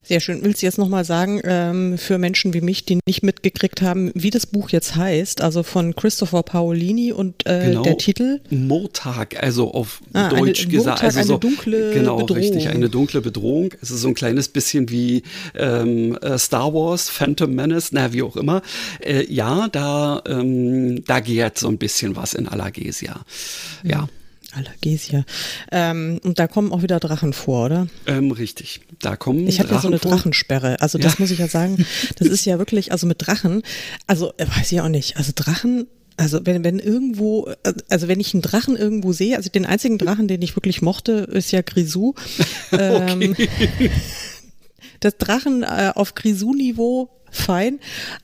Sehr schön. Willst du jetzt nochmal sagen, ähm, für Menschen wie mich, die nicht mitgekriegt haben, wie das Buch jetzt heißt, also von Christopher Paolini und äh, genau, der Titel? Murtag, also auf ah, Deutsch eine, gesagt. also so, eine dunkle genau, Bedrohung. richtig, eine dunkle Bedrohung. Es ist so ein kleines bisschen wie ähm, äh, Star Wars, Phantom Menace, na wie auch immer. Äh, ja, da, ähm, da gärt so ein bisschen was in Alagesia. Ja. ja. Allergesia. Ähm, und da kommen auch wieder Drachen vor, oder? Ähm, richtig. Da kommen Ich habe ja so eine vor. Drachensperre. Also das ja. muss ich ja sagen. Das ist ja wirklich, also mit Drachen, also äh, weiß ich auch nicht. Also Drachen, also wenn, wenn irgendwo, also wenn ich einen Drachen irgendwo sehe, also den einzigen Drachen, den ich wirklich mochte, ist ja Grisou. <laughs> Ähm, <laughs> Das Drachen äh, auf Grisou-Niveau fein.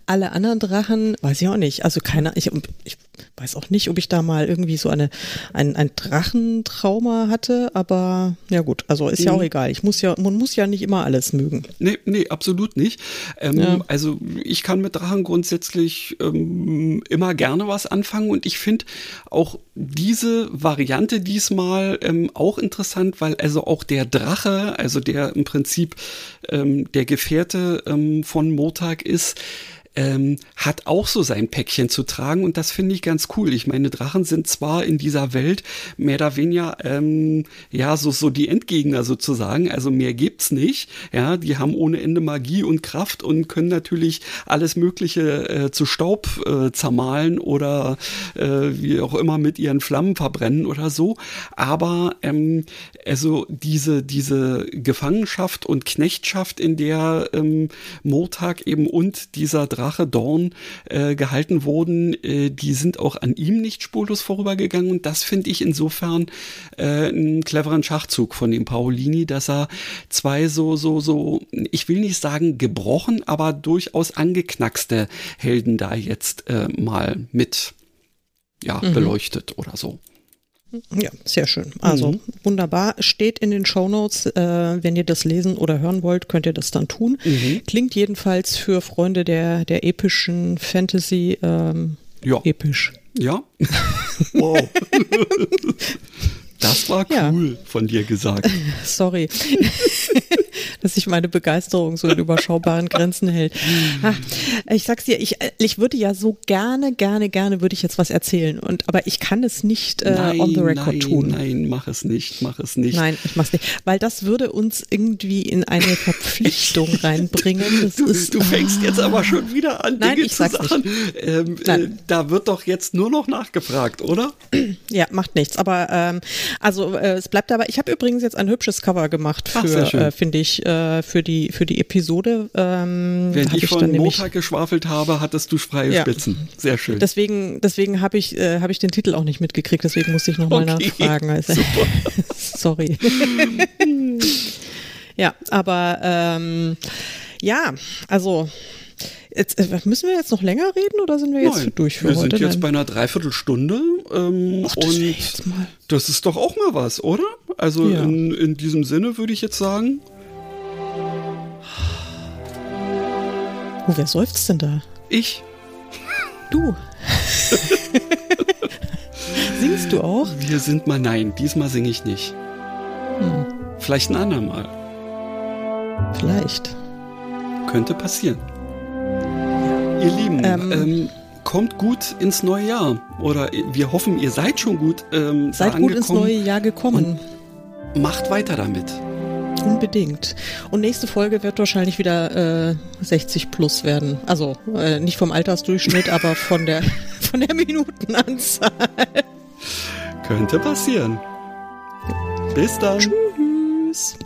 Alle anderen Drachen, weiß ich auch nicht. Also keine, ich, ich weiß auch nicht, ob ich da mal irgendwie so eine, ein, ein Drachentrauma hatte, aber ja gut, also ist ja auch mhm. egal. Ich muss ja, man muss ja nicht immer alles mögen. Nee, nee, absolut nicht. Ähm, ja. Also ich kann mit Drachen grundsätzlich ähm, immer gerne was anfangen und ich finde auch diese Variante diesmal ähm, auch interessant, weil also auch der Drache, also der im Prinzip ähm, der Gefährte ähm, von Montag ist, ähm, hat auch so sein Päckchen zu tragen und das finde ich ganz cool. Ich meine, Drachen sind zwar in dieser Welt mehr oder weniger ähm, ja so so die Endgegner sozusagen, also mehr gibt's nicht. Ja, die haben ohne Ende Magie und Kraft und können natürlich alles Mögliche äh, zu Staub äh, zermahlen oder äh, wie auch immer mit ihren Flammen verbrennen oder so. Aber ähm, also diese diese Gefangenschaft und Knechtschaft, in der ähm, Murtag eben und dieser Drache Drache Dorn äh, gehalten wurden, äh, die sind auch an ihm nicht spurlos vorübergegangen. Und das finde ich insofern äh, einen cleveren Schachzug von dem Paolini, dass er zwei so, so, so, ich will nicht sagen gebrochen, aber durchaus angeknackste Helden da jetzt äh, mal mit ja, mhm. beleuchtet oder so. Ja, sehr schön. Also mhm. wunderbar. Steht in den Show Notes. Äh, wenn ihr das lesen oder hören wollt, könnt ihr das dann tun. Mhm. Klingt jedenfalls für Freunde der, der epischen Fantasy ähm, ja. episch. Ja. <laughs> wow. <laughs> Das war cool ja. von dir gesagt. <laughs> Sorry, <laughs> dass sich meine Begeisterung so in überschaubaren Grenzen hält. Ach, <laughs> ich sag's dir, ich, ich würde ja so gerne, gerne, gerne würde ich jetzt was erzählen. Und aber ich kann es nicht äh, nein, on the record nein, tun. Nein, mach es nicht, mach es nicht. Nein, ich mach's nicht. Weil das würde uns irgendwie in eine Verpflichtung reinbringen. Das du, ist, du fängst ah. jetzt aber schon wieder an, nein, Dinge ich zu sagen. Ähm, äh, da wird doch jetzt nur noch nachgefragt, oder? <clears throat> Ja, macht nichts. Aber ähm, also äh, es bleibt dabei. Ich habe übrigens jetzt ein hübsches Cover gemacht für, äh, finde ich, äh, für die für die Episode. Ähm, Während ich, ich von Montag geschwafelt habe, hattest du freie ja. Spitzen. Sehr schön. Deswegen deswegen habe ich äh, habe ich den Titel auch nicht mitgekriegt. Deswegen musste ich nochmal okay. nachfragen. Also, <laughs> sorry. <laughs> ja, aber ähm, ja, also Jetzt, äh, müssen wir jetzt noch länger reden oder sind wir jetzt Nein, durch für wir heute? Wir sind jetzt bei einer Dreiviertelstunde ähm, Ach, das und das ist doch auch mal was, oder? Also ja. in, in diesem Sinne würde ich jetzt sagen. Oh, wer seufzt denn da? Ich. Du. <laughs> Singst du auch? Wir sind mal, nein, diesmal singe ich nicht. Hm. Vielleicht ein andermal. Vielleicht. Könnte passieren. Ihr Lieben, ähm, ähm, kommt gut ins neue Jahr. Oder wir hoffen, ihr seid schon gut ähm, Seid gut ins neue Jahr gekommen. Macht weiter damit. Unbedingt. Und nächste Folge wird wahrscheinlich wieder äh, 60 plus werden. Also äh, nicht vom Altersdurchschnitt, <laughs> aber von der, <laughs> von der Minutenanzahl. Könnte passieren. Bis dann. Tschüss.